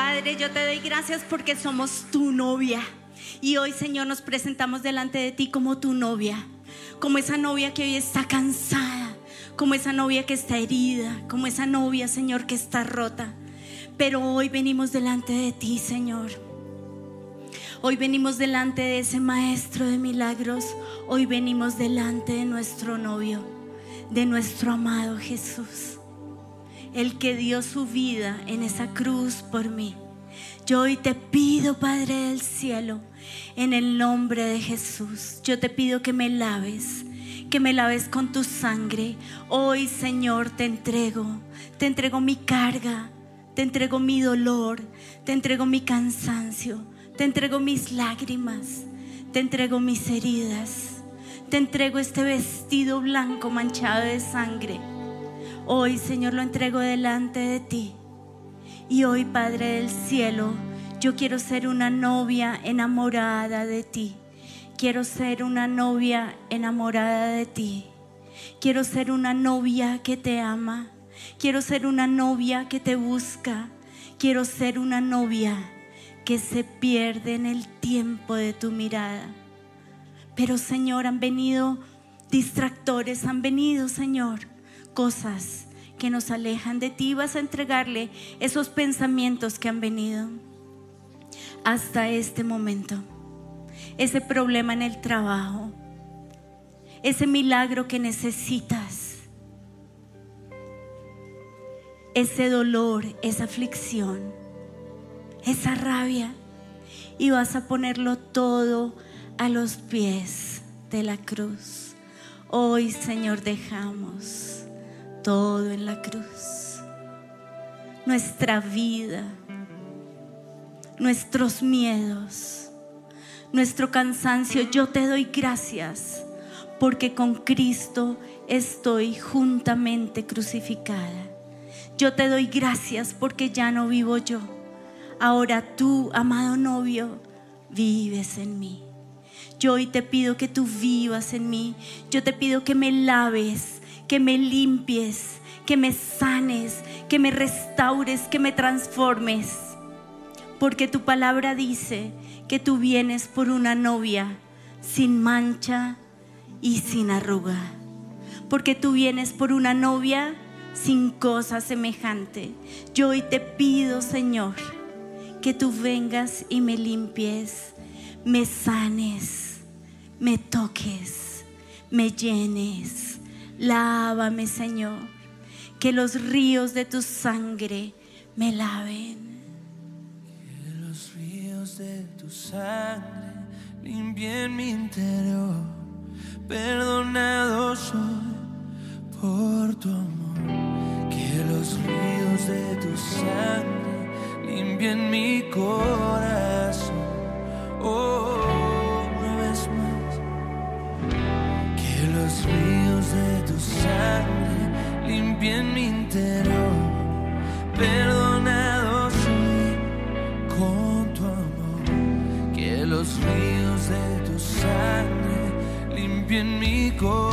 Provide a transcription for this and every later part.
Padre, yo te doy gracias porque somos tu novia. Y hoy, Señor, nos presentamos delante de ti como tu novia. Como esa novia que hoy está cansada. Como esa novia que está herida. Como esa novia, Señor, que está rota. Pero hoy venimos delante de ti, Señor. Hoy venimos delante de ese maestro de milagros. Hoy venimos delante de nuestro novio, de nuestro amado Jesús el que dio su vida en esa cruz por mí. Yo hoy te pido, Padre del cielo, en el nombre de Jesús, yo te pido que me laves, que me laves con tu sangre. Hoy, Señor, te entrego, te entrego mi carga, te entrego mi dolor, te entrego mi cansancio, te entrego mis lágrimas, te entrego mis heridas, te entrego este vestido blanco manchado de sangre Hoy, Señor, lo entrego delante de ti. Y hoy, Padre del cielo, yo quiero ser una novia enamorada de ti. Quiero ser una novia enamorada de ti. Quiero ser una novia que te ama. Quiero ser una novia que te busca. Quiero ser una novia que se pierde en el tiempo de tu mirada. Pero Señor, han venido distractores, han venido, Señor, cosas que nos alejan de ti, vas a entregarle esos pensamientos que han venido hasta este momento. Ese problema en el trabajo, ese milagro que necesitas, ese dolor, esa aflicción, esa rabia, y vas a ponerlo todo a los pies de la cruz. Hoy, Señor, dejamos todo en la cruz. Nuestra vida, nuestros miedos, nuestro cansancio. Yo te doy gracias porque con Cristo estoy juntamente crucificada. Yo te doy gracias porque ya no vivo yo. Ahora tú, amado novio, vives en mí. Yo hoy te pido que tú vivas en mí. Yo te pido que me laves que me limpies, que me sanes, que me restaures, que me transformes. Porque tu palabra dice que tú vienes por una novia sin mancha y sin arruga. Porque tú vienes por una novia sin cosa semejante. Yo hoy te pido, Señor, que tú vengas y me limpies, me sanes, me toques, me llenes Lávame, Señor, que los ríos de tu sangre me laven. Que los ríos de tu sangre limpien mi interior. Perdonado soy por tu amor. Que los ríos de tu sangre limpien mi corazón. Oh, una vez más. Que los ríos de tu sangre limpien mi interior. Perdonado soy con tu amor. Que los ríos de tu sangre limpien mi corazón.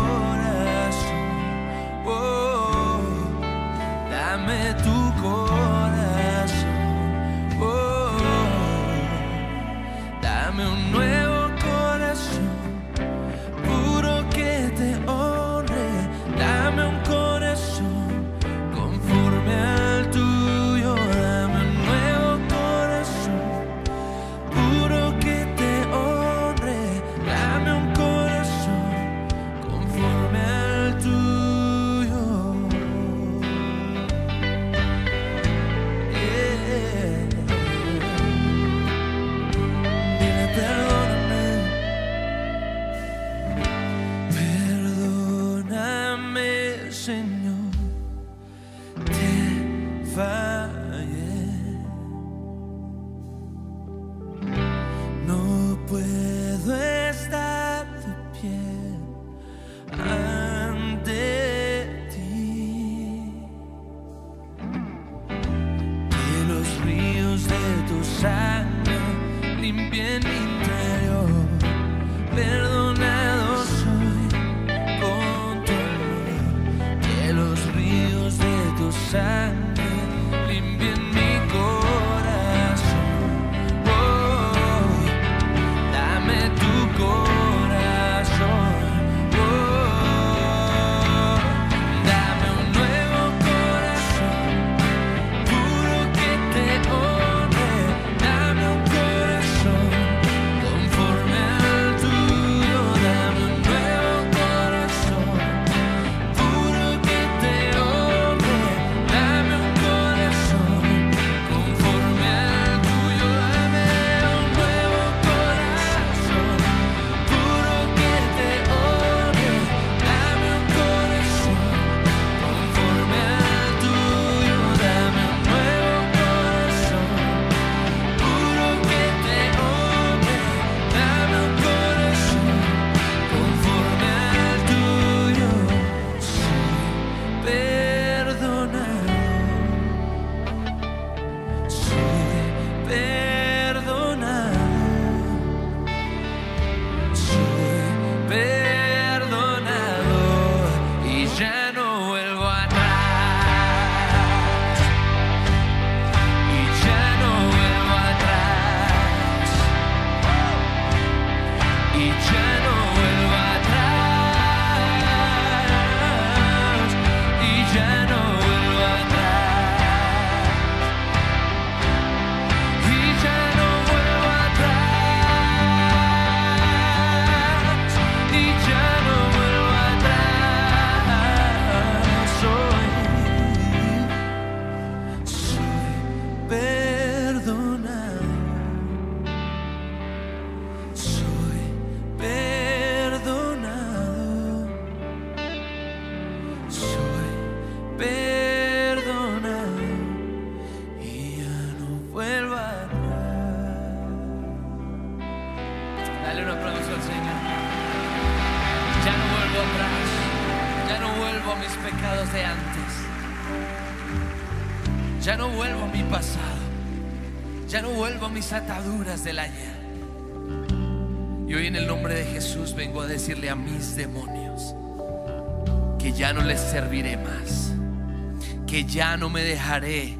Dejaré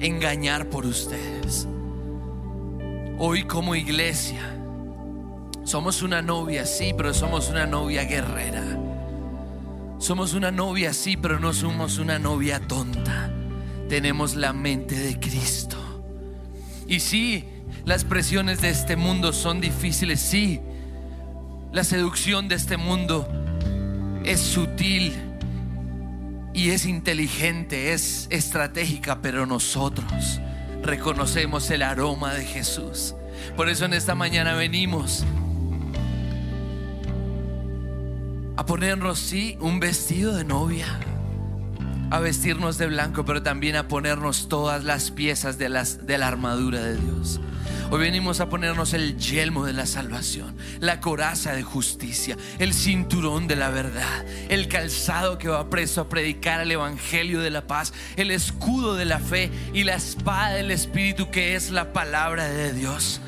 engañar por ustedes. Hoy como iglesia somos una novia, sí, pero somos una novia guerrera. Somos una novia, sí, pero no somos una novia tonta. Tenemos la mente de Cristo. Y sí, las presiones de este mundo son difíciles, sí. La seducción de este mundo es sutil y es inteligente, es estratégica, pero nosotros reconocemos el aroma de Jesús. Por eso en esta mañana venimos a ponernos, sí, un vestido de novia, a vestirnos de blanco, pero también a ponernos todas las piezas de, las, de la armadura de Dios. Hoy venimos a ponernos el yelmo de la salvación, la coraza de justicia, el cinturón de la verdad, el calzado que va preso a predicar el evangelio de la paz, el escudo de la fe y la espada del espíritu que es la palabra de Dios.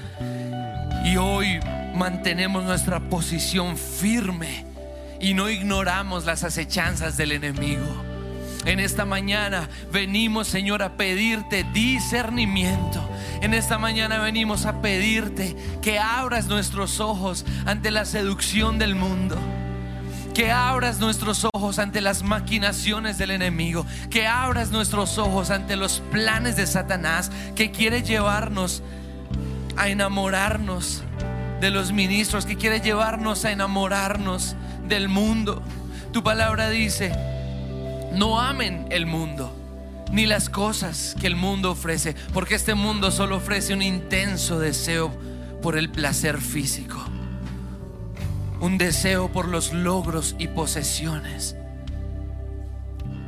Y hoy mantenemos nuestra posición firme y no ignoramos las acechanzas del enemigo. En esta mañana venimos, Señor, a pedirte discernimiento. En esta mañana venimos a pedirte que abras nuestros ojos ante la seducción del mundo. Que abras nuestros ojos ante las maquinaciones del enemigo. Que abras nuestros ojos ante los planes de Satanás que quiere llevarnos a enamorarnos de los ministros, que quiere llevarnos a enamorarnos del mundo. Tu palabra dice, no amen el mundo ni las cosas que el mundo ofrece, porque este mundo solo ofrece un intenso deseo por el placer físico, un deseo por los logros y posesiones.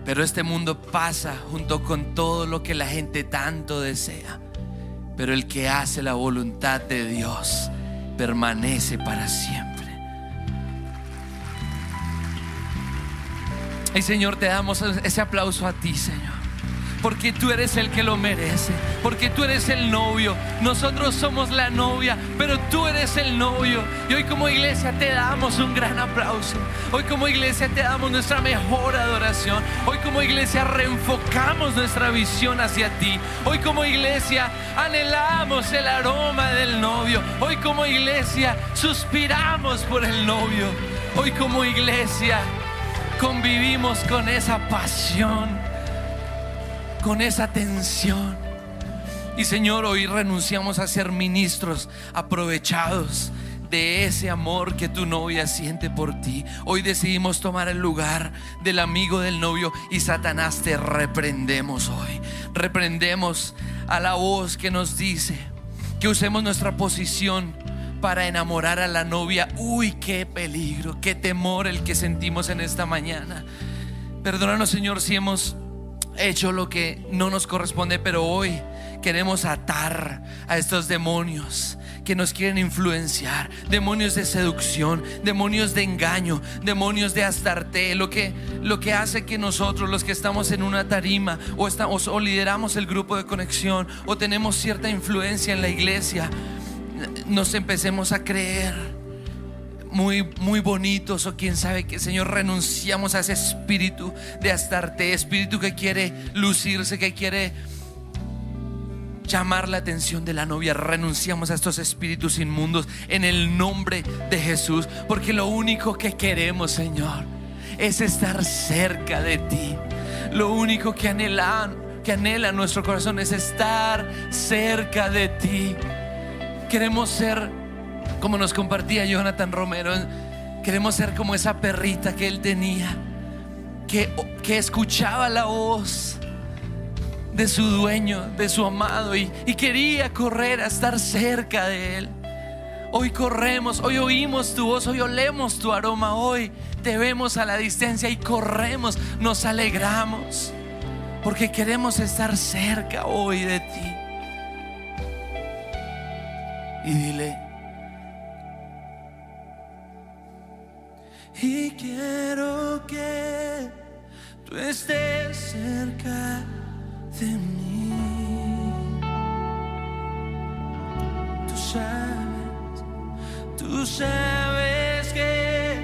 Pero este mundo pasa junto con todo lo que la gente tanto desea. Pero el que hace la voluntad de Dios permanece para siempre. Y Señor, te damos ese aplauso a ti, Señor. porque tú eres el que lo merece, porque tú eres el novio. Nosotros somos la novia, pero tú eres el novio. Y hoy como iglesia te damos un gran aplauso. Hoy como iglesia te damos nuestra mejor adoración. Hoy como iglesia reenfocamos nuestra visión hacia ti. Hoy como iglesia anhelamos el aroma del novio. Hoy como iglesia suspiramos por el novio. Hoy como iglesia convivimos con esa pasión con esa tensión. Y Señor, hoy renunciamos a ser ministros aprovechados de ese amor que tu novia siente por ti. Hoy decidimos tomar el lugar del amigo del novio y Satanás te reprendemos hoy. Reprendemos a la voz que nos dice que usemos nuestra posición para enamorar a la novia. Uy, qué peligro, qué temor el que sentimos en esta mañana. Perdónanos, Señor, si hemos hecho lo que no nos corresponde, pero hoy queremos atar a estos demonios que nos quieren influenciar, demonios de seducción, demonios de engaño, demonios de astarte, lo que, lo que hace que nosotros, los que estamos en una tarima o, estamos, o lideramos el grupo de conexión o tenemos cierta influencia en la iglesia, nos empecemos a creer muy, muy bonitos o quién sabe que Señor renunciamos a ese espíritu de Astarte, espíritu que quiere lucirse, que quiere llamar la atención de la novia. Renunciamos a estos espíritus inmundos en el nombre de Jesús, porque lo único que queremos, Señor, es estar cerca de ti. Lo único que anhela, que anhela nuestro corazón es estar cerca de ti. Queremos ser como nos compartía Jonathan Romero, queremos ser como esa perrita que él tenía, que, que escuchaba la voz de su dueño, de su amado, y, y quería correr a estar cerca de él. Hoy corremos, hoy oímos tu voz, hoy olemos tu aroma, hoy te vemos a la distancia y corremos, nos alegramos, porque queremos estar cerca hoy de ti. Y dile, y quiero que tú estés cerca de mí. Tú sabes, tú sabes que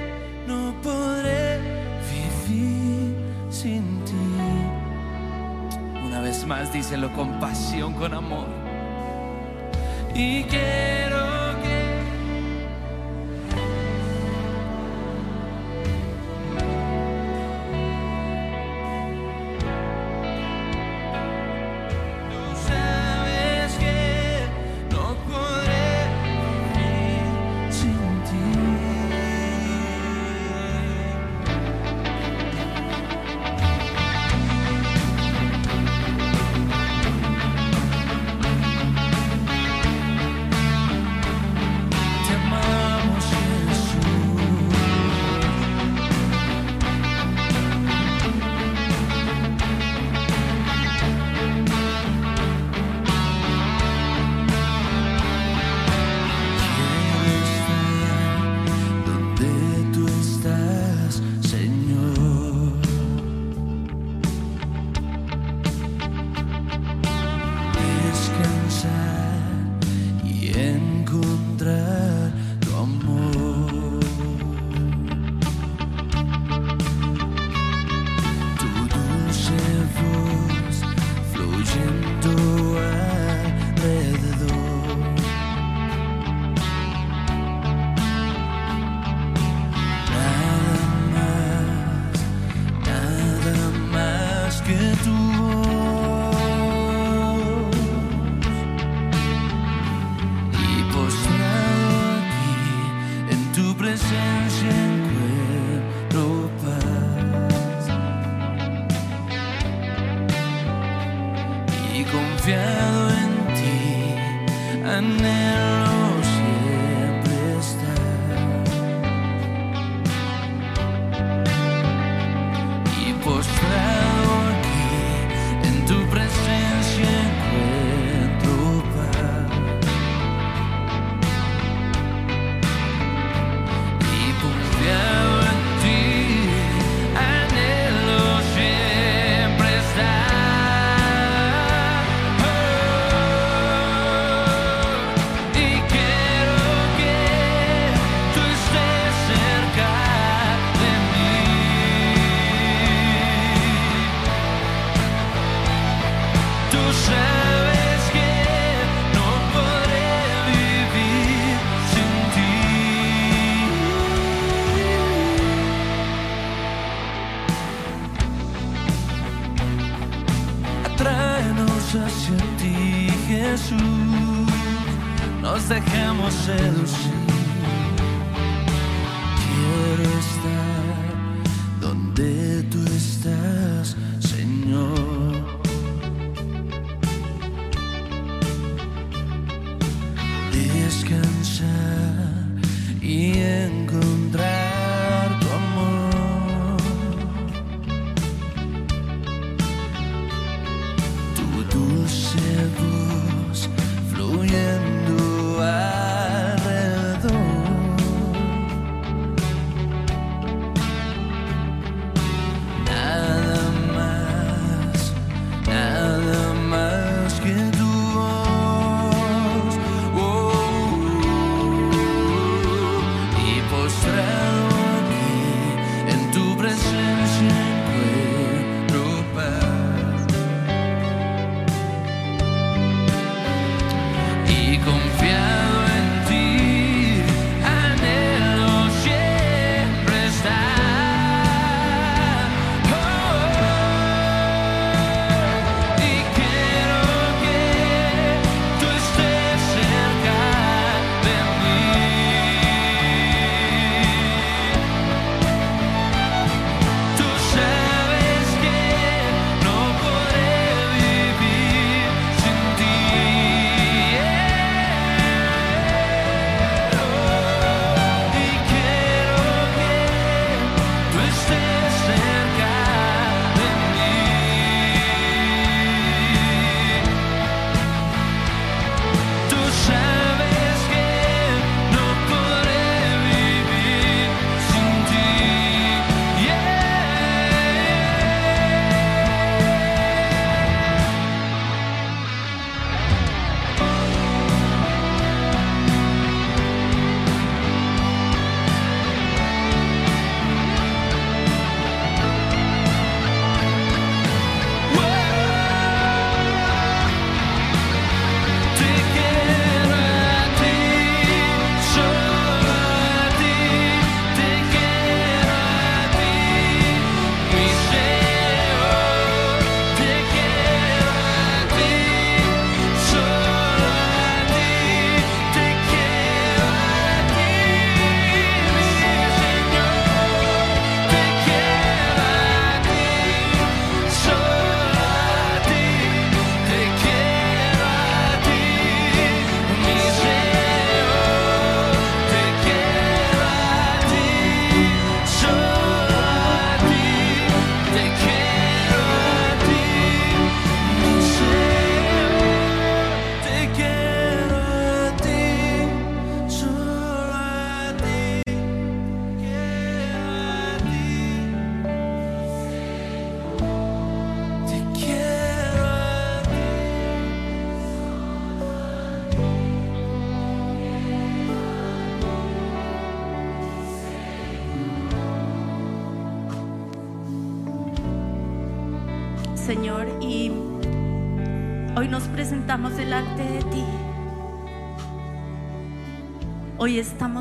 no podré vivir sin ti. Una vez más, díselo con pasión, con amor. Y quiero do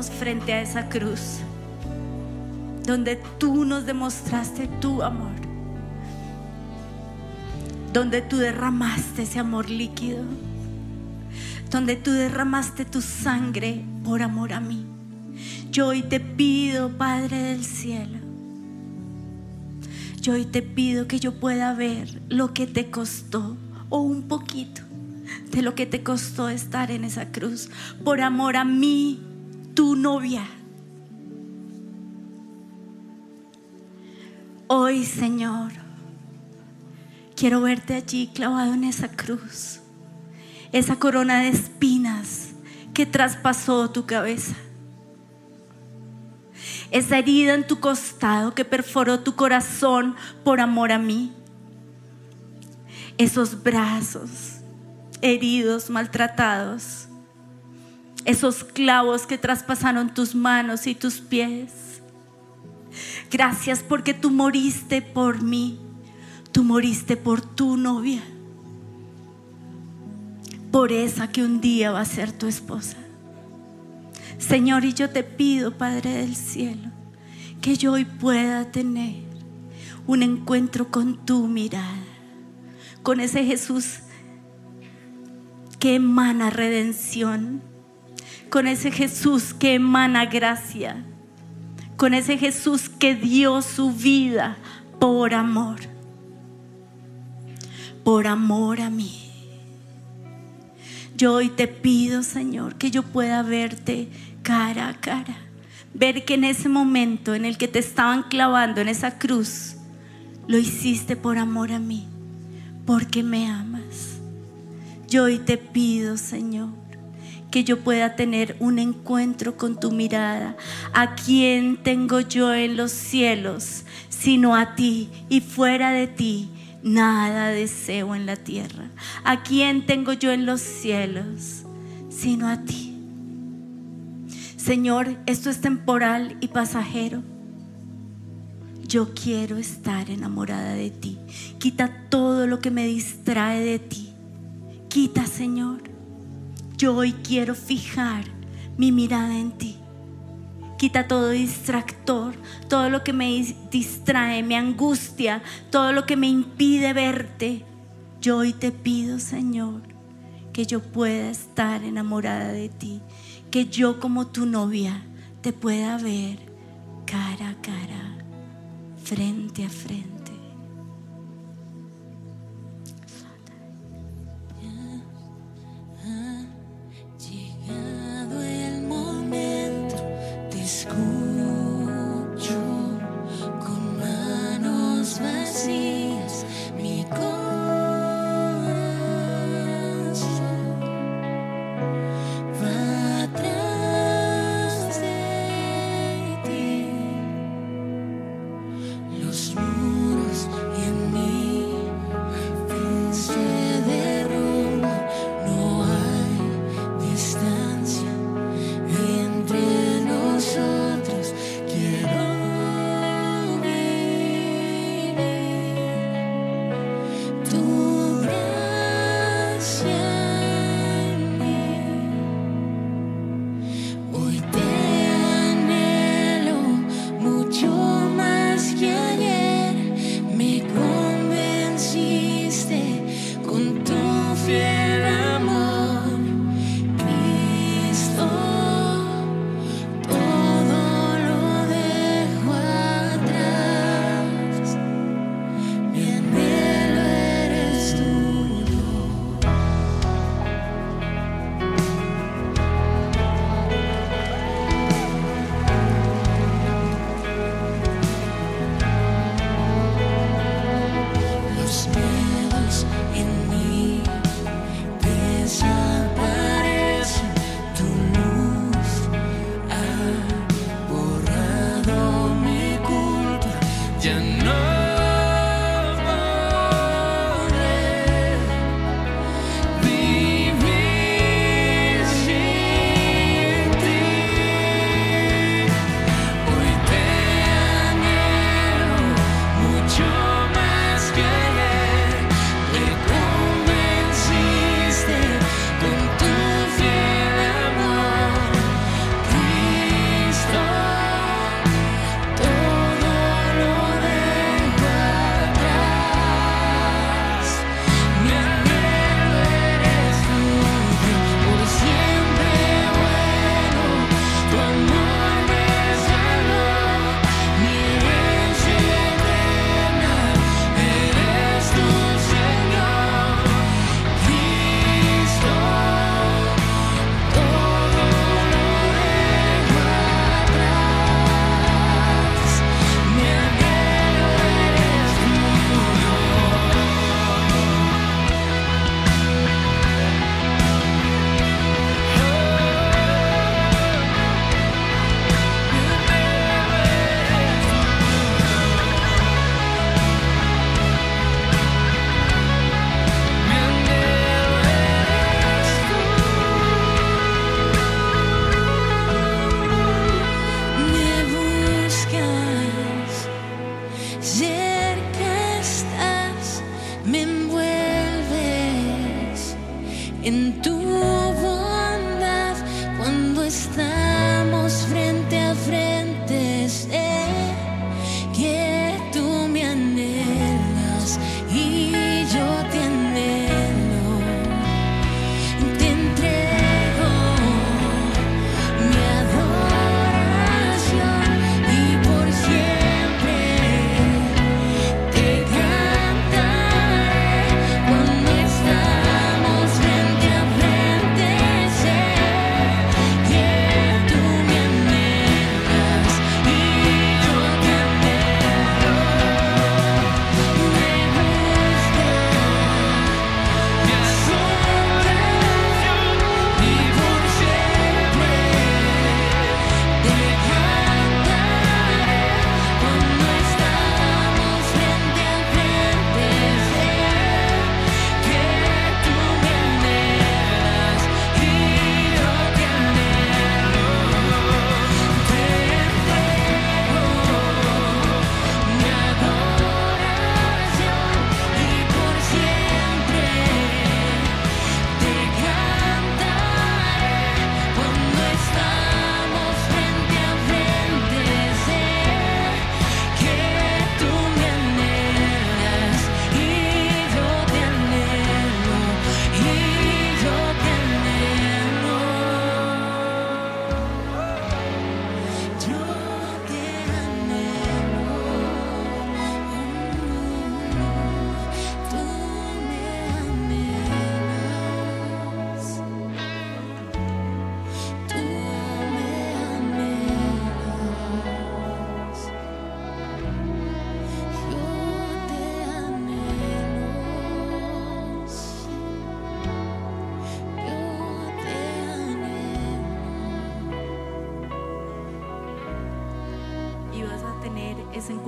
frente a esa cruz donde tú nos demostraste tu amor, donde tú derramaste ese amor líquido, donde tú derramaste tu sangre por amor a mí. Yo hoy te pido, Padre del cielo, yo hoy te pido que yo pueda ver lo que te costó o un poquito de lo que te costó estar en esa cruz por amor a mí, tu novia. Hoy, Señor, quiero verte allí clavado en esa cruz, esa corona de espinas que traspasó tu cabeza esa herida en tu costado que perforó tu corazón por amor a mí. Esos brazos heridos, maltratados. Esos clavos que traspasaron tus manos y tus pies. Gracias porque tú moriste por mí. Tú moriste por tu novia. por esa que un día va a ser tu esposa. Señor, y yo te pido, Padre del cielo, que yo hoy pueda tener un encuentro con tu mirada, con ese Jesús que emana redención, con ese Jesús que emana gracia, con ese Jesús que dio su vida por amor, por amor a mí. Yo hoy te pido, Señor, que yo pueda verte cara a cara. Ver que en ese momento en el que te estaban clavando en esa cruz, lo hiciste por amor a mí, porque me amas. Yo hoy te pido, Señor, que yo pueda tener un encuentro con tu mirada. ¿A quién tengo yo en los cielos sino a ti? Y fuera de ti nada deseo en la tierra. ¿A quién tengo yo en los cielos sino a ti? Señor, esto es temporal y pasajero. Yo quiero estar enamorada de ti. Quita todo lo que me distrae de ti. Quita, Señor. Yo hoy quiero fijar mi mirada en ti. Quita todo distractor, todo lo que me distrae, me angustia, todo lo que me impide verte. Yo hoy te pido, Señor, que yo pueda estar enamorada de ti, que yo como tu novia te pueda ver cara a cara, frente a frente.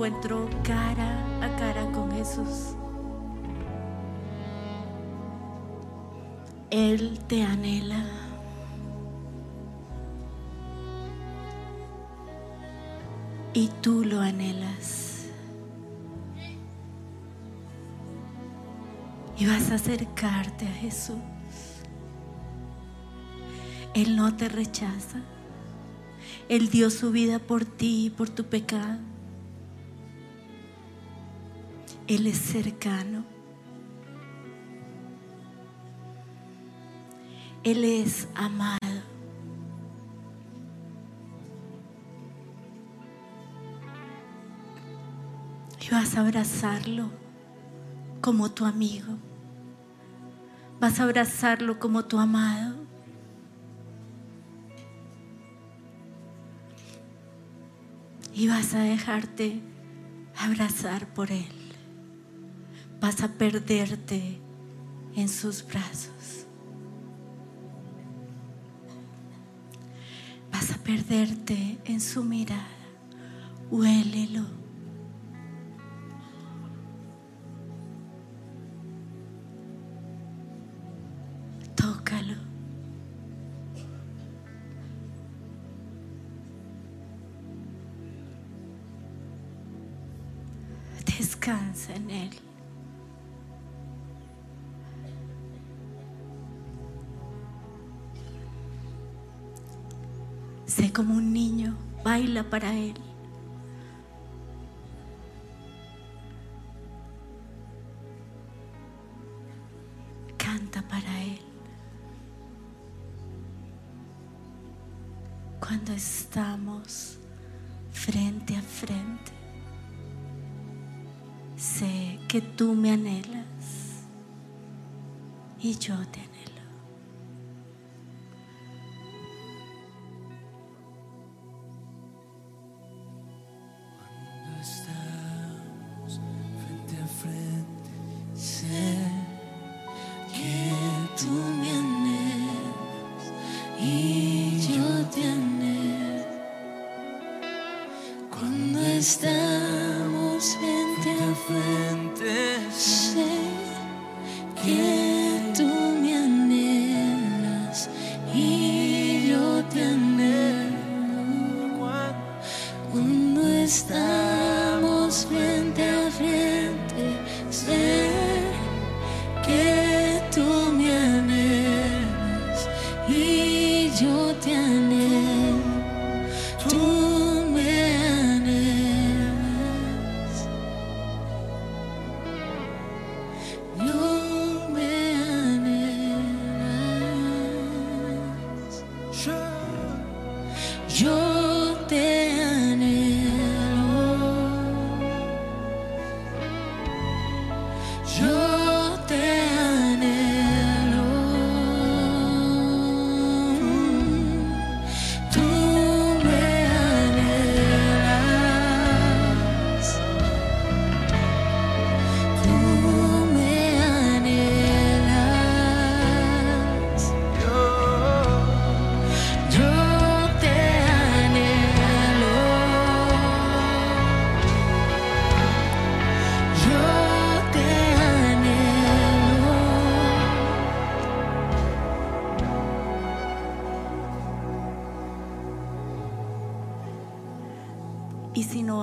Encuentro cara a cara con Jesús. Él te anhela. Y tú lo anhelas. Y vas a acercarte a Jesús. Él no te rechaza. Él dio su vida por ti y por tu pecado. Él es cercano. Él es amado. Y vas a abrazarlo como tu amigo. Vas a abrazarlo como tu amado. y vas a dejarte abrazar por Él. Vas a perderte en sus brazos. Vas a perderte en su mirada. Huélelo. Tócalo. Descansa en Él. Sé como un niño, baila para Él. Canta para Él. Cuando estamos frente a frente sé que tú me anhelas y yo te anhelo.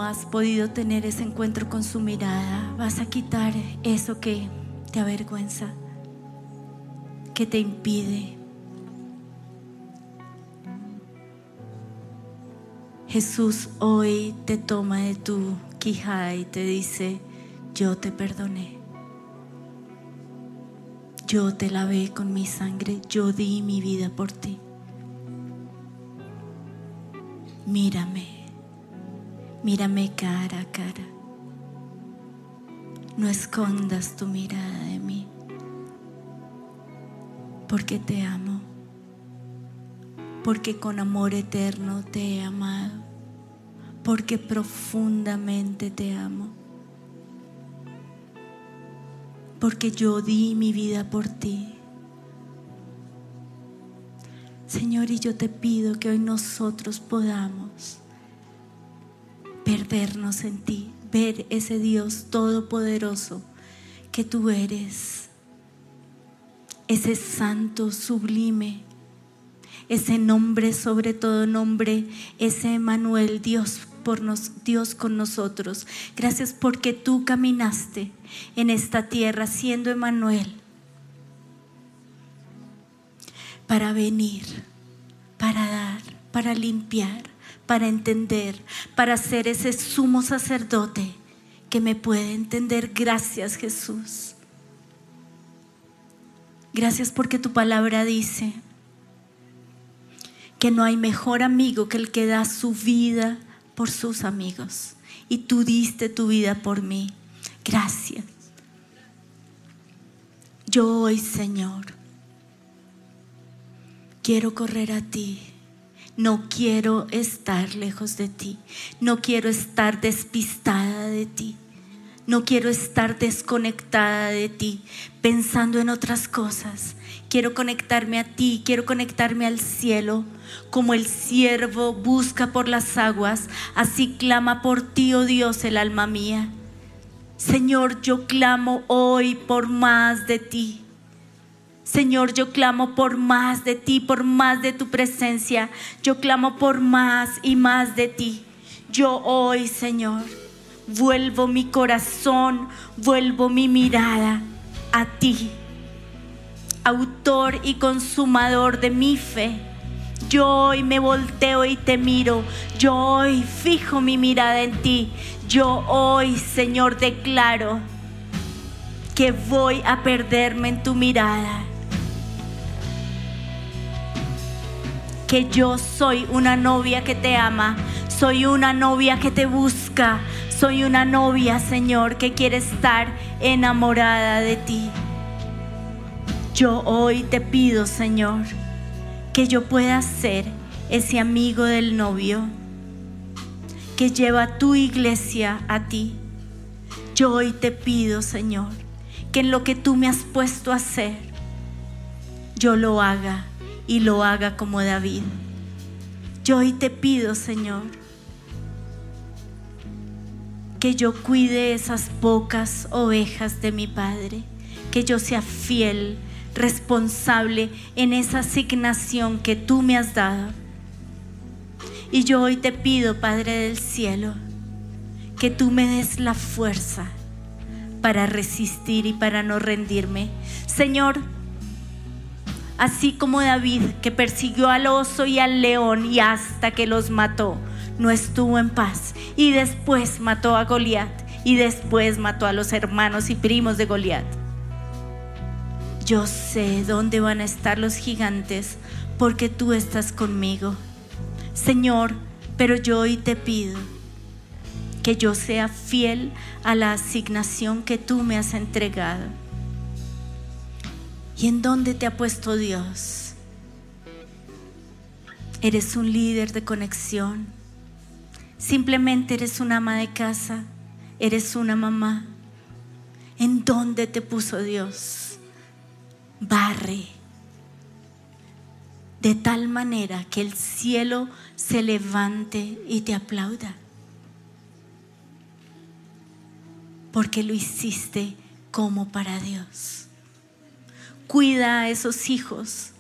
Has podido tener ese encuentro con su mirada, vas a quitar eso que te avergüenza, que te impide. Jesús hoy te toma de tu quijada y te dice, yo te perdoné. Yo te lavé con mi sangre, yo di mi vida por ti. Mírame, mírame cara a cara. No escondas tu mirada de mí, porque te amo, porque con amor eterno te he amado, porque profundamente te amo porque yo di mi vida por ti. Señor, y yo te pido que hoy nosotros podamos perdernos en ti, ver ese Dios todopoderoso que tú eres, ese santo sublime, ese nombre sobre todo nombre, ese Emanuel, Dios por nos, Dios con nosotros. Gracias porque tú caminaste en esta tierra siendo Emanuel para venir, para dar, para limpiar, para entender, para ser ese sumo sacerdote que me puede entender. Gracias Jesús. Gracias porque tu palabra dice que no hay mejor amigo que el que da su vida por sus amigos. Y tú diste tu vida por mí. Gracias. Yo hoy, Señor, quiero correr a ti. No quiero estar lejos de ti. No quiero estar despistada de ti. No quiero estar desconectada de ti, pensando en otras cosas. Quiero conectarme a ti, quiero conectarme al cielo. Como el siervo busca por las aguas, así clama por ti, oh Dios, el alma mía. Señor, yo clamo hoy por más de ti. Señor, yo clamo por más de ti, por más de tu presencia. Yo clamo por más y más de ti. Yo hoy, Señor, vuelvo mi corazón, vuelvo mi mirada a ti, autor y consumador de mi fe. Yo hoy me volteo y te miro. Yo hoy fijo mi mirada en ti. Yo hoy, Señor, declaro que voy a perderme en tu mirada. Que yo soy una novia que te ama. Soy una novia que te busca. Soy una novia, Señor, que quiere estar enamorada de ti. Yo hoy te pido, Señor, que yo pueda ser ese amigo del novio que lleva tu iglesia a ti. Yo hoy te pido, Señor, que en lo que tú me has puesto a hacer, yo lo haga y lo haga como David. Yo hoy te pido, Señor, que yo cuide esas pocas ovejas de mi Padre, que yo sea fiel, responsable en esa asignación que tú me has dado y yo hoy te pido, Padre del Cielo, que tú me des la fuerza para resistir y para no rendirme. Señor, así como David que persiguió al oso y al león y hasta que los mató, no estuvo en paz y después mató a Goliat y después mató a los hermanos y primos de Goliat. Yo sé dónde van a estar los gigantes porque tú estás conmigo. Señor, pero yo hoy te pido que yo sea fiel a la asignación que tú me has entregado. ¿Y en dónde te ha puesto Dios? Eres un líder de conexión. Simplemente eres una ama de casa. Eres una mamá. ¿En dónde te puso Dios? Barre. De tal manera que el cielo se levante y te aplauda. Porque lo hiciste como para Dios. Cuida a esos hijos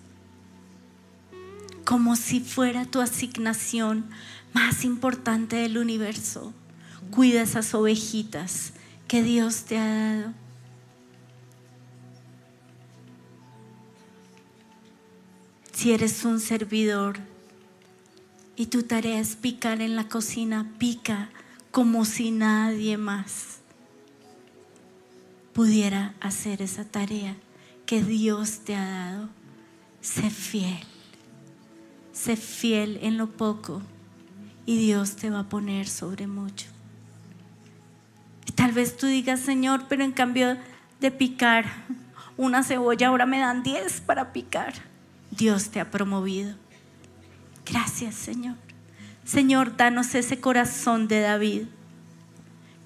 como si fuera tu asignación más importante del universo. Cuida esas ovejitas que Dios te ha dado. Si eres un servidor y tu tarea es picar en la cocina, pica como si nadie más pudiera hacer esa tarea que Dios te ha dado. Sé fiel, sé fiel en lo poco y Dios te va a poner sobre mucho. Y tal vez tú digas, Señor, pero en cambio de picar una cebolla, ahora me dan 10 para picar. Dios te ha promovido. Gracias, Señor. Señor, danos ese corazón de David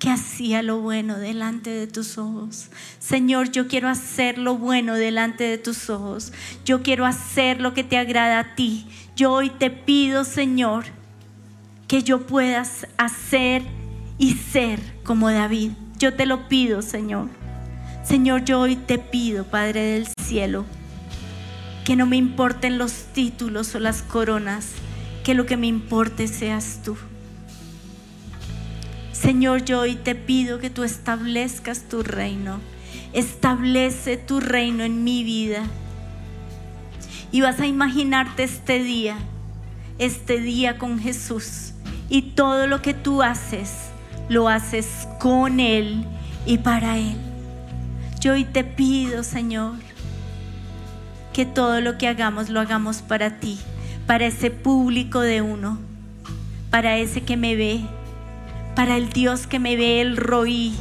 que hacía lo bueno delante de tus ojos. Señor, yo quiero hacer lo bueno delante de tus ojos. Yo quiero hacer lo que te agrada a ti. Yo hoy te pido, Señor, que yo puedas hacer y ser como David. Yo te lo pido, Señor. Señor, yo hoy te pido, Padre del cielo, que no me importen los títulos o las coronas, que lo que me importe seas tú. Señor, yo hoy te pido que tú establezcas tu reino. Establece tu reino en mi vida. Y vas a imaginarte este día, este día con Jesús. Y todo lo que tú haces, lo haces con Él y para Él. Yo hoy te pido, Señor, que todo lo que hagamos lo hagamos para ti, para ese público de uno, para ese que me ve, para el Dios que me ve, el roí.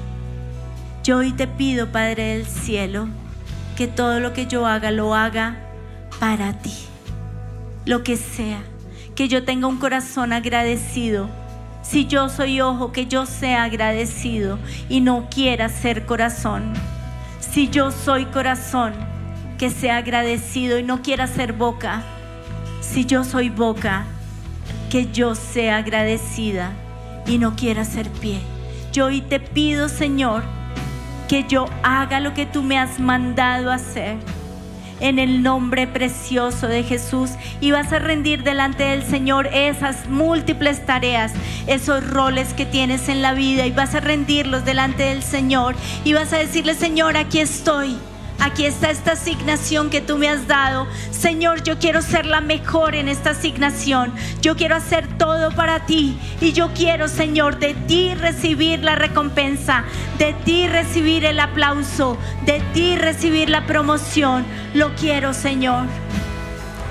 Yo hoy te pido, Padre del cielo, que todo lo que yo haga lo haga para ti. Lo que sea, que yo tenga un corazón agradecido. Si yo soy ojo, que yo sea agradecido y no quiera ser corazón. Si yo soy corazón, que sea agradecido y no quiera ser boca. Si yo soy boca, que yo sea agradecida y no quiera ser pie. Yo hoy te pido, Señor, que yo haga lo que tú me has mandado hacer. En el nombre precioso de Jesús. Y vas a rendir delante del Señor esas múltiples tareas, esos roles que tienes en la vida. Y vas a rendirlos delante del Señor. Y vas a decirle, Señor, aquí estoy aquí está esta asignación que tú me has dado. Señor, yo quiero ser la mejor en esta asignación. Yo quiero hacer todo para ti. Y yo quiero, Señor, de ti recibir la recompensa, de ti recibir el aplauso, de ti recibir la promoción. Lo quiero, Señor.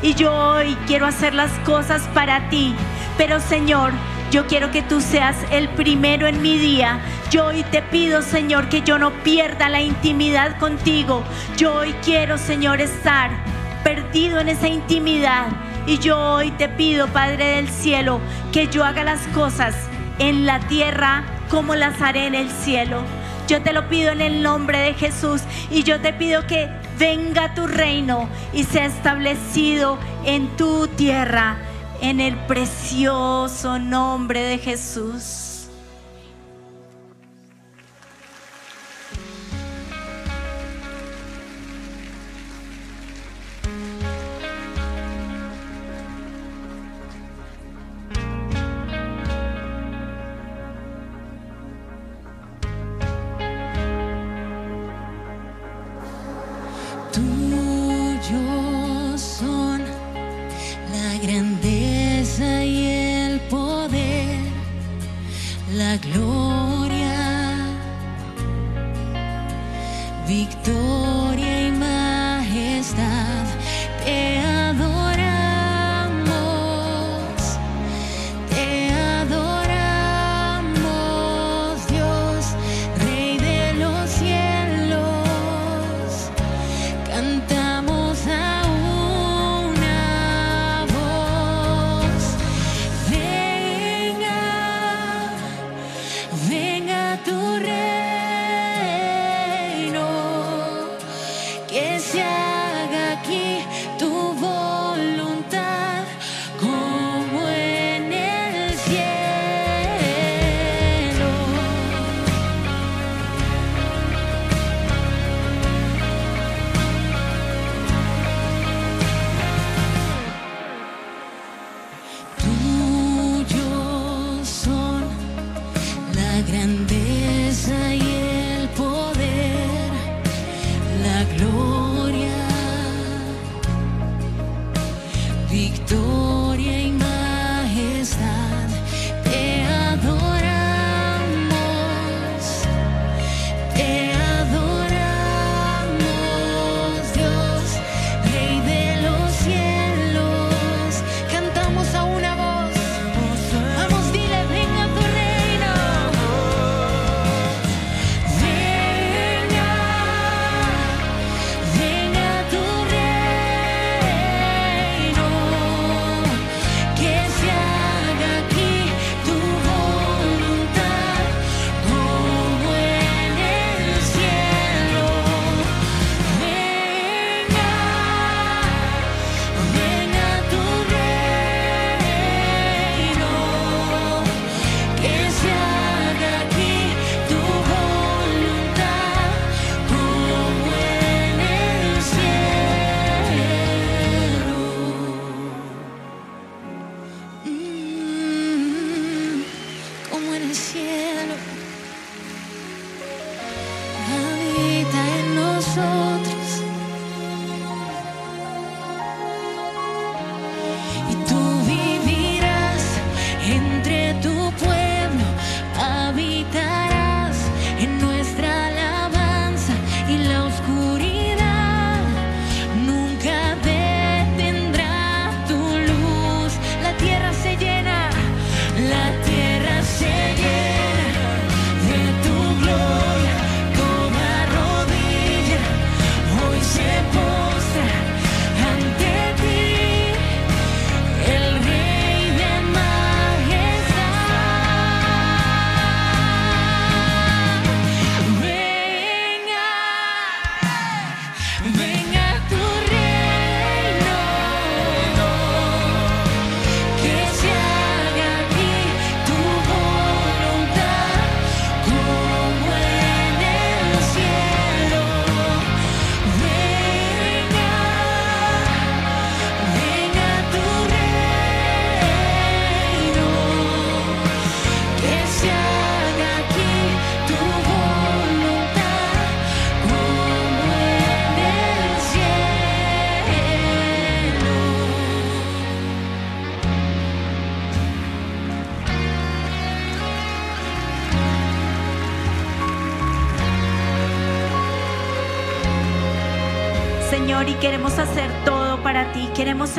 Y yo hoy quiero hacer las cosas para ti. Pero, Señor, yo quiero que tú seas el primero en mi día. Yo hoy te pido, Señor, que yo no pierda la intimidad contigo. Yo hoy quiero, Señor, estar perdido en esa intimidad. Y yo hoy te pido, Padre del cielo, que yo haga las cosas en la tierra como las haré en el cielo. Yo te lo pido en el nombre de Jesús y yo te pido que venga tu reino y sea establecido en tu tierra en el precioso nombre de Jesús.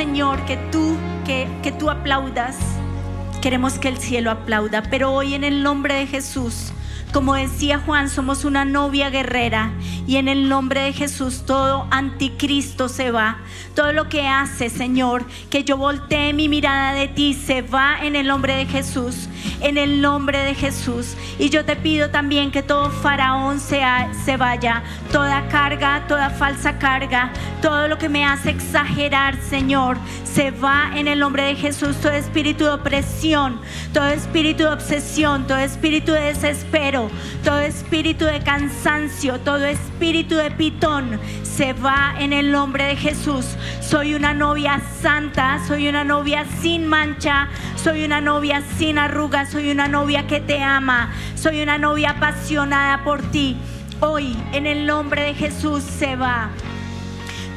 Señor, que tú, que, tú aplaudas. Queremos que el cielo aplauda. Pero hoy en el nombre de Jesús, como decía Juan, somos una novia guerrera. Y en el nombre de Jesús todo anticristo se va. Todo lo que hace, Señor, que yo voltee mi mirada de ti, se va en el nombre de Jesús. En el nombre de Jesús. Y yo te pido también que todo faraón sea, se vaya. Toda carga, toda falsa carga, todo lo que me hace exagerar, Señor, se va en el nombre de Jesús. Todo espíritu de opresión, todo espíritu de obsesión, todo espíritu de desespero, todo espíritu de cansancio, todo espíritu de pitón, se va en el nombre de Jesús. Soy una novia santa, soy una novia sin mancha, soy una novia sin arrugas, soy una novia que te ama, soy una novia apasionada por ti. Hoy, en el nombre de Jesús, se va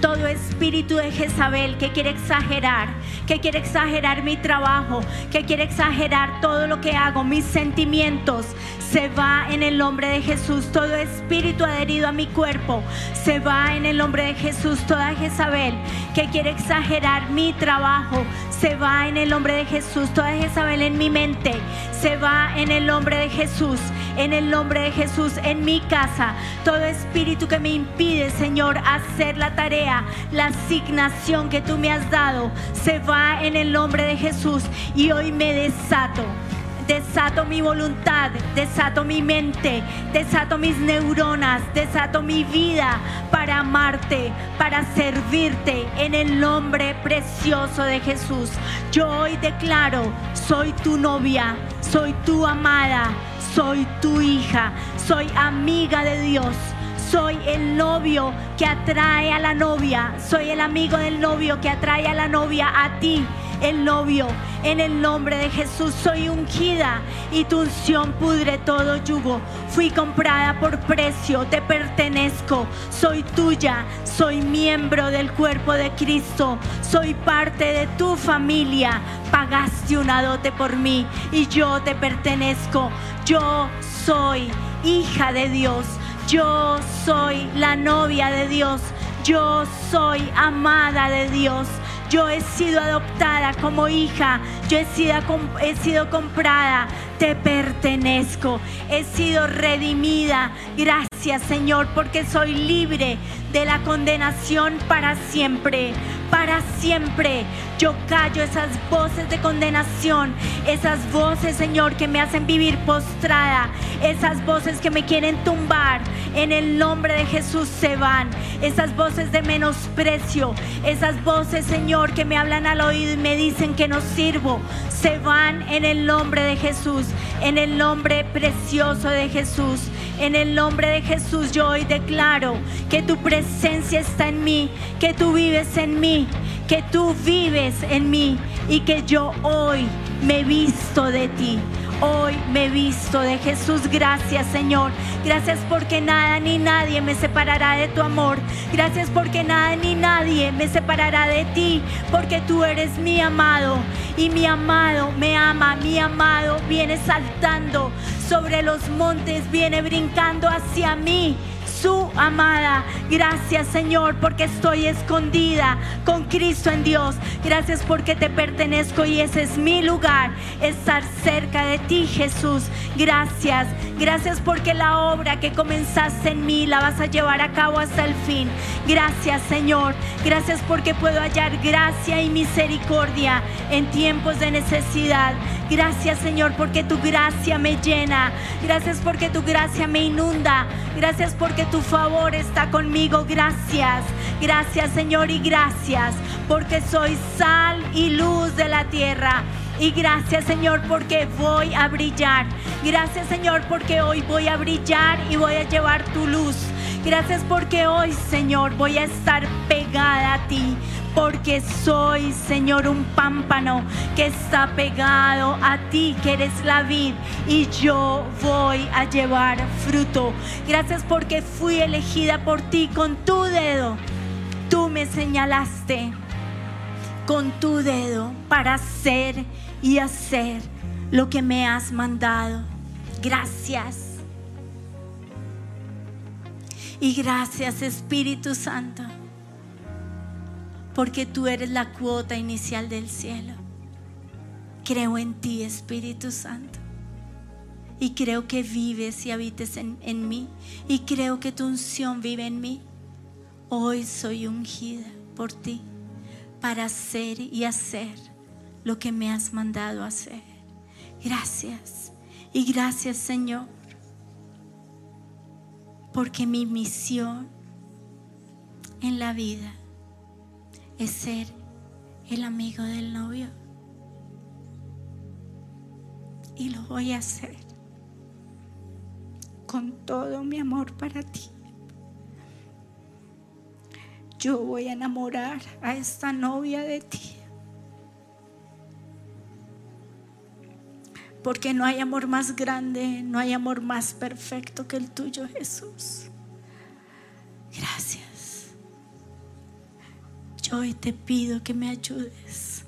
todo espíritu de Jezabel que quiere exagerar, que quiere exagerar mi trabajo, que quiere exagerar todo lo que hago, mis sentimientos, se va en el nombre de Jesús. Todo espíritu adherido a mi cuerpo, se va en el nombre de Jesús. Toda Jezabel que quiere exagerar mi trabajo, se va en el nombre de Jesús. Toda Jezabel en mi mente, se va en el nombre de Jesús. En el nombre de Jesús, en mi casa, todo espíritu que me impide, Señor, hacer la tarea, la asignación que tú me has dado, se va en el nombre de Jesús. Y hoy me desato. Desato mi voluntad, desato mi mente, desato mis neuronas, desato mi vida para amarte, para servirte en el nombre precioso de Jesús. Yo hoy declaro, soy tu novia, soy tu amada, soy tu hija, soy amiga de Dios. Soy el novio que atrae a la novia, soy el amigo del novio que atrae a la novia a ti el novio. En el nombre de Jesús soy ungida y tu unción pudre todo yugo. Fui comprada por precio, te pertenezco, soy tuya, soy miembro del cuerpo de Cristo, soy parte de tu familia. Pagaste una dote por mí y yo te pertenezco. Yo soy hija de Dios. Yo soy la novia de Dios. Yo soy amada de Dios. Yo he sido adoptada como hija. Yo he sido, he sido comprada. Te pertenezco. He sido redimida. Gracias Señor porque soy libre de la condenación para siempre. Para siempre. Yo callo esas voces de condenación. Esas voces Señor que me hacen vivir postrada. Esas voces que me quieren tumbar. En el nombre de Jesús se van. Esas voces de menosprecio. Esas voces Señor que me hablan al oído y me dicen que no sirvo. Se van en el nombre de Jesús. En el nombre precioso de Jesús. En el nombre de Jesús yo hoy declaro que tu presencia está en mí, que tú vives en mí, que tú vives en mí y que yo hoy me visto de ti. Hoy me visto de Jesús. Gracias Señor. Gracias porque nada ni nadie me separará de tu amor. Gracias porque nada ni nadie me separará de ti. Porque tú eres mi amado. Y mi amado me ama. Mi amado viene saltando sobre los montes. Viene brincando hacia mí su amada. Gracias Señor porque estoy escondida con Cristo en Dios. Gracias porque te pertenezco y ese es mi lugar, estar cerca de ti Jesús. Gracias. Gracias porque la obra que comenzaste en mí la vas a llevar a cabo hasta el fin. Gracias Señor. Gracias porque puedo hallar gracia y misericordia en tiempos de necesidad. Gracias Señor porque tu gracia me llena. Gracias porque tu gracia me inunda. Gracias porque tu favor está conmigo. Gracias. Gracias Señor y gracias porque soy sal y luz de la tierra. Y gracias Señor porque voy a brillar. Gracias Señor porque hoy voy a brillar y voy a llevar tu luz. Gracias porque hoy Señor voy a estar pegada a ti. Porque soy, Señor, un pámpano que está pegado a ti, que eres la vid, y yo voy a llevar fruto. Gracias porque fui elegida por ti con tu dedo. Tú me señalaste con tu dedo para hacer y hacer lo que me has mandado. Gracias. Y gracias Espíritu Santo, porque tú eres la cuota inicial del cielo. Creo en ti, Espíritu Santo. Y creo que vives y habites en, en mí. Y creo que tu unción vive en mí. Hoy soy ungida por ti para hacer y hacer lo que me has mandado hacer. Gracias. Y gracias Señor. Porque mi misión en la vida es ser el amigo del novio. Y lo voy a hacer con todo mi amor para ti. Yo voy a enamorar a esta novia de ti. Porque no hay amor más grande, no hay amor más perfecto que el tuyo, Jesús. Gracias. Yo hoy te pido que me ayudes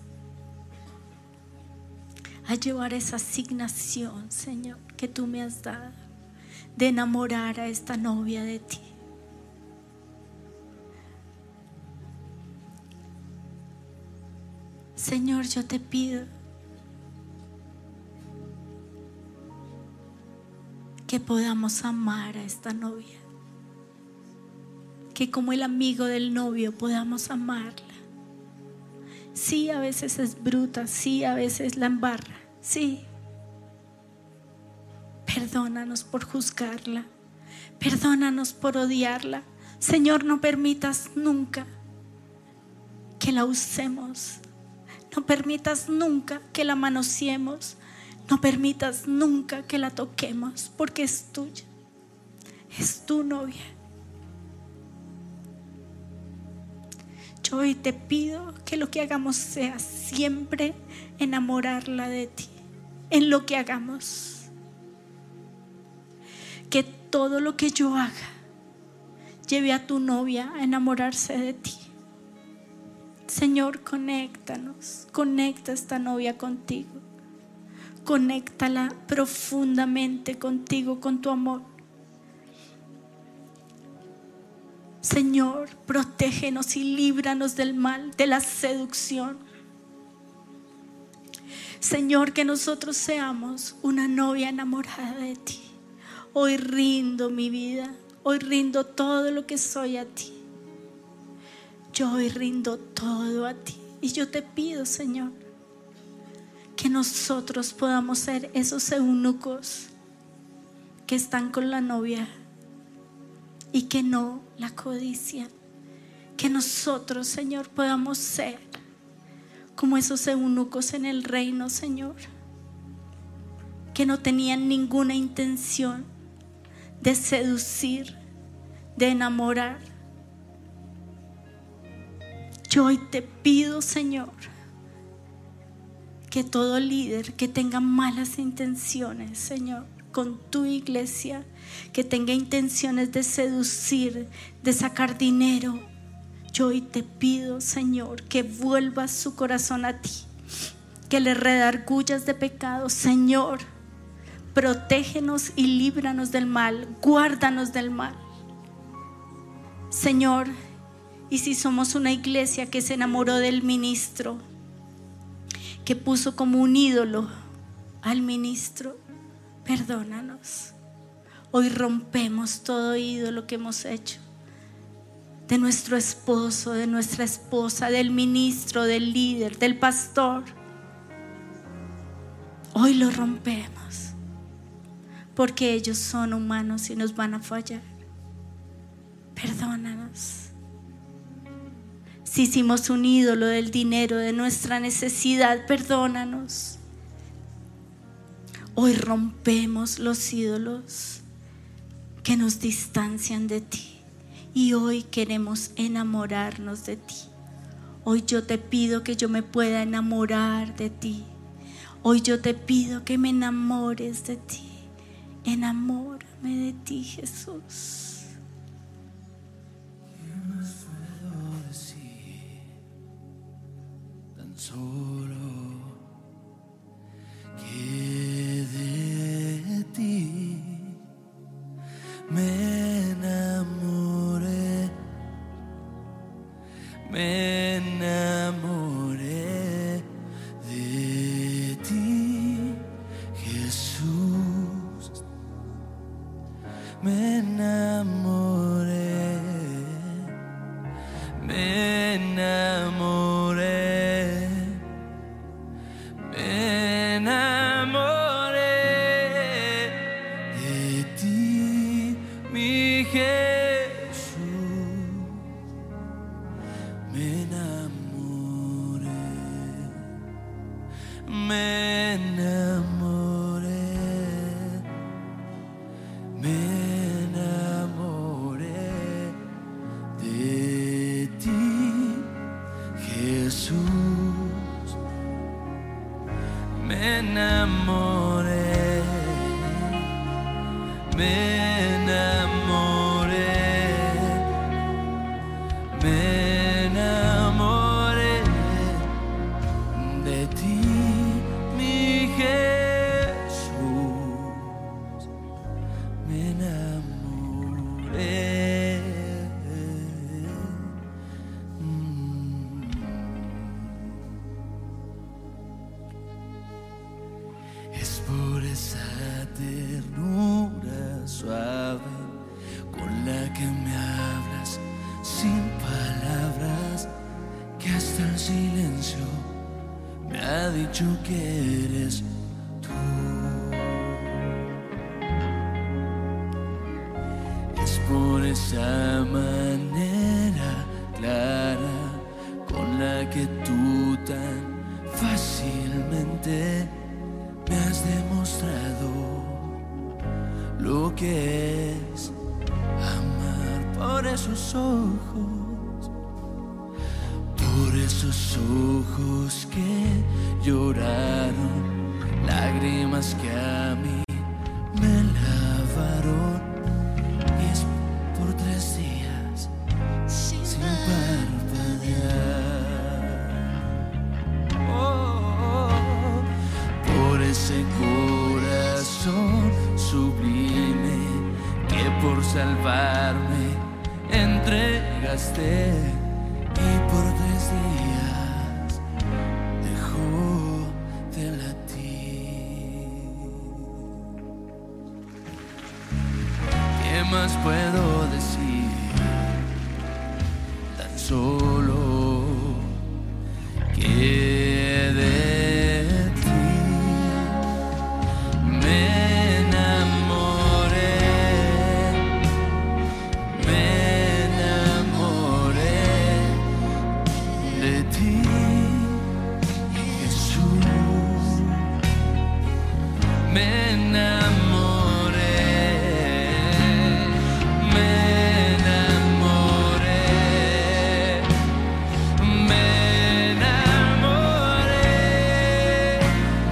a llevar esa asignación, Señor, que tú me has dado de enamorar a esta novia de ti. Señor, yo te pido que podamos amar a esta novia. Que como el amigo del novio podamos amarla. Sí, a veces es bruta, sí, a veces la embarra, sí. Perdónanos por juzgarla, perdónanos por odiarla. Señor, no permitas nunca que la usemos. No permitas nunca que la manoseemos. No permitas nunca que la toquemos porque es tuya. Es tu novia. Yo hoy te pido que lo que hagamos sea siempre enamorarla de ti, en lo que hagamos. Que todo lo que yo haga lleve a tu novia a enamorarse de ti. Señor, conéctanos, conecta esta novia contigo. Conéctala profundamente contigo, con tu amor. Señor, protégenos y líbranos del mal, de la seducción. Señor, que nosotros seamos una novia enamorada de ti. Hoy rindo mi vida, hoy rindo todo lo que soy a ti. Yo hoy rindo todo a ti. Y yo te pido, Señor, que nosotros podamos ser esos eunucos que están con la novia y que no la codician. Que nosotros, Señor, podamos ser como esos eunucos en el reino, Señor, que no tenían ninguna intención de seducir, de enamorar. Yo hoy te pido, Señor, que todo líder que tenga malas intenciones, Señor, con tu iglesia, que tenga intenciones de seducir, de sacar dinero, yo hoy te pido, Señor, que vuelvas su corazón a ti, que le redargullas de pecado, Señor. Protégenos y líbranos del mal, guárdanos del mal. Señor, y si somos una iglesia que se enamoró del ministro, que puso como un ídolo al ministro, perdónanos. Hoy rompemos todo ídolo que hemos hecho. De nuestro esposo, de nuestra esposa, del ministro, del líder, del pastor. Hoy lo rompemos. Porque ellos son humanos y nos van a fallar. Perdónanos. Si hicimos un ídolo del dinero, de nuestra necesidad, perdónanos. Hoy rompemos los ídolos que nos distancian de ti. Y hoy queremos enamorarnos de ti. Hoy yo te pido que yo me pueda enamorar de ti. Hoy yo te pido que me enamores de ti. Enamórame de ti, Jesús. solo que de ti me enamoré, me enamoré ha dicho que eres tú. Es por esa manera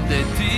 de ti,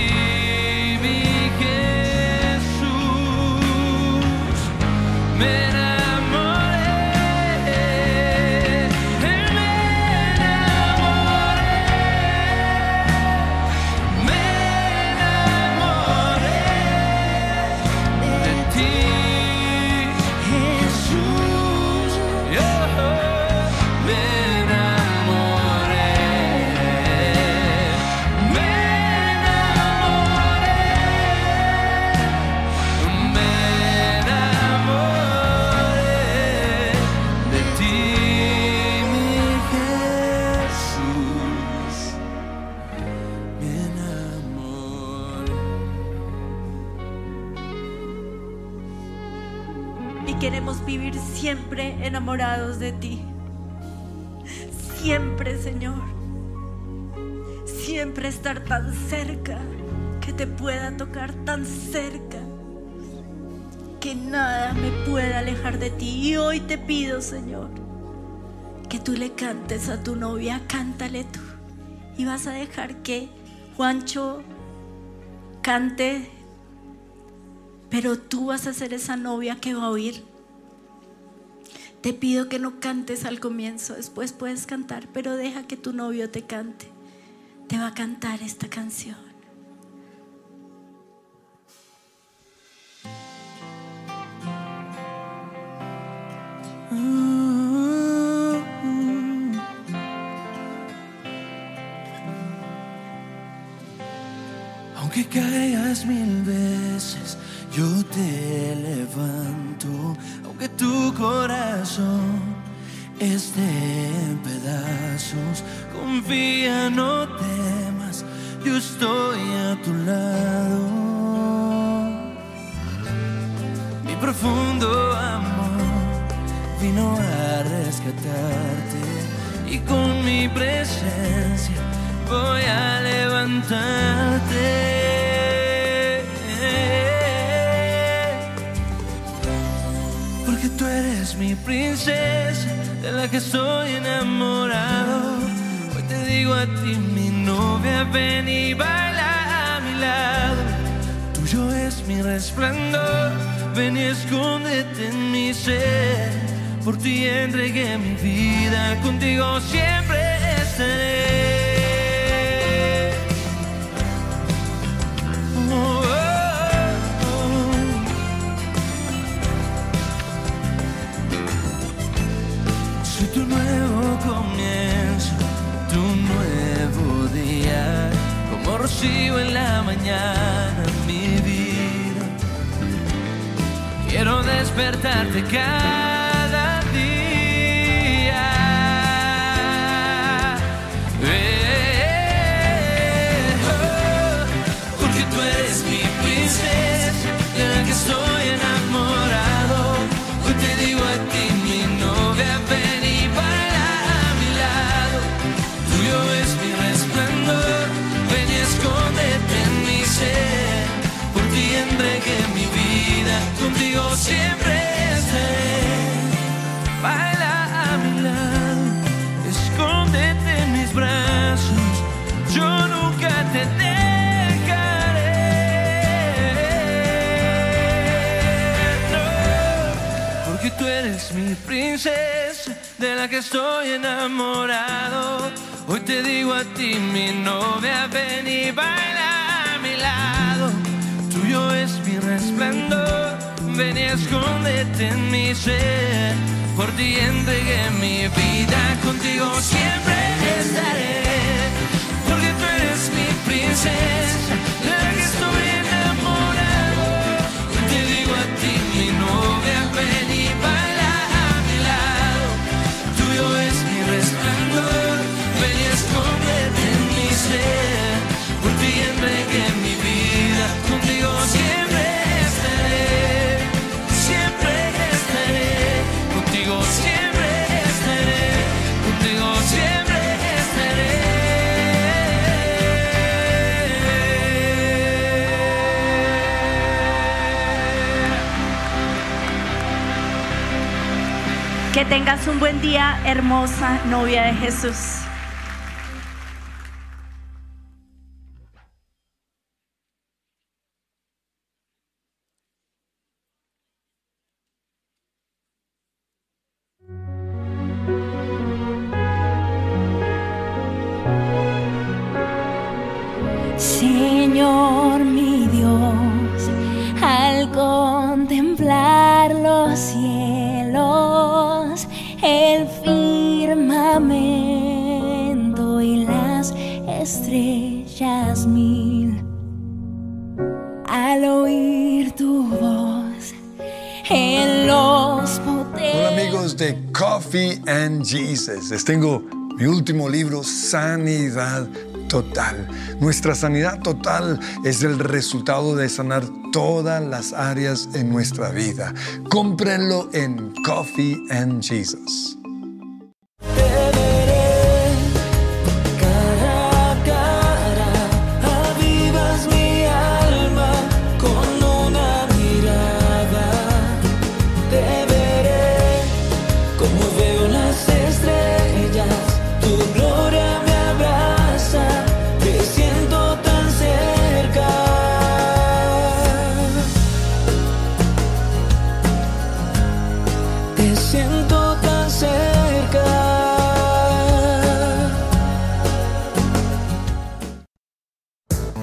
pueda tocar tan cerca, que nada me pueda alejar de ti. Y hoy te pido, Señor, que tú le cantes a tu novia, cántale tú. Y vas a dejar que Juancho cante pero tú vas a ser esa novia que va a oír. Te pido que no cantes al comienzo, después puedes cantar, pero deja que tu novio te cante. Te va a cantar esta canción. Aunque caigas mil veces, yo te levanto. Aunque tu corazón esté en pedazos, confía, no temas, yo estoy a tu lado. Mi profundo amor vino a rescatarte y con mi presencia voy a levantarte. Porque tú eres mi princesa, de la que estoy enamorado. Hoy te digo a ti, mi novia, ven y baila a mi lado. Tuyo es mi resplandor, ven y escóndete en mi ser. Por ti entregué mi vida, contigo siempre estaré. Rocío en la mañana, mi vida. Quiero despertarte cada princesa de la que estoy enamorado. Hoy te digo a ti, mi novia, ven y baila a mi lado. Tuyo es mi resplandor, ven y escóndete en mi ser. Por ti entregué mi vida, contigo siempre estaré. Porque tú eres mi princesa, tengas un buen día, hermosa novia de Jesús. Jesus. Les tengo mi último libro, Sanidad Total. Nuestra sanidad total es el resultado de sanar todas las áreas en nuestra vida. Cómprenlo en Coffee and Jesus.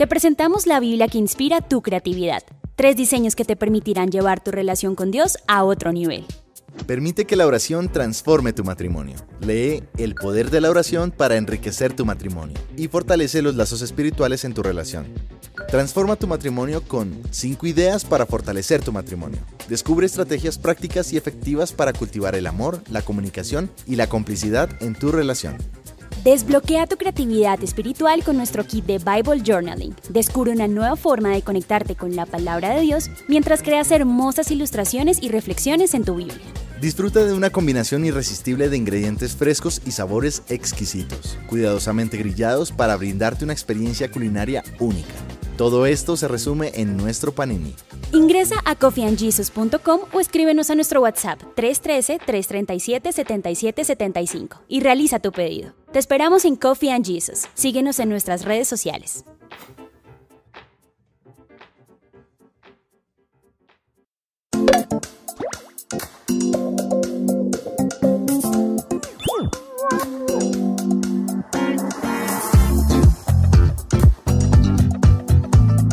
Te presentamos la Biblia que inspira tu creatividad. Tres diseños que te permitirán llevar tu relación con Dios a otro nivel. Permite que la oración transforme tu matrimonio. Lee El poder de la oración para enriquecer tu matrimonio y fortalece los lazos espirituales en tu relación. Transforma tu matrimonio con 5 ideas para fortalecer tu matrimonio. Descubre estrategias prácticas y efectivas para cultivar el amor, la comunicación y la complicidad en tu relación. Desbloquea tu creatividad espiritual con nuestro kit de Bible Journaling. Descubre una nueva forma de conectarte con la palabra de Dios mientras creas hermosas ilustraciones y reflexiones en tu Biblia. Disfruta de una combinación irresistible de ingredientes frescos y sabores exquisitos, cuidadosamente grillados para brindarte una experiencia culinaria única. Todo esto se resume en nuestro panini. Ingresa a coffeeandjesus.com o escríbenos a nuestro WhatsApp 313-337-7775 y realiza tu pedido. Te esperamos en Coffee and Jesus. Síguenos en nuestras redes sociales.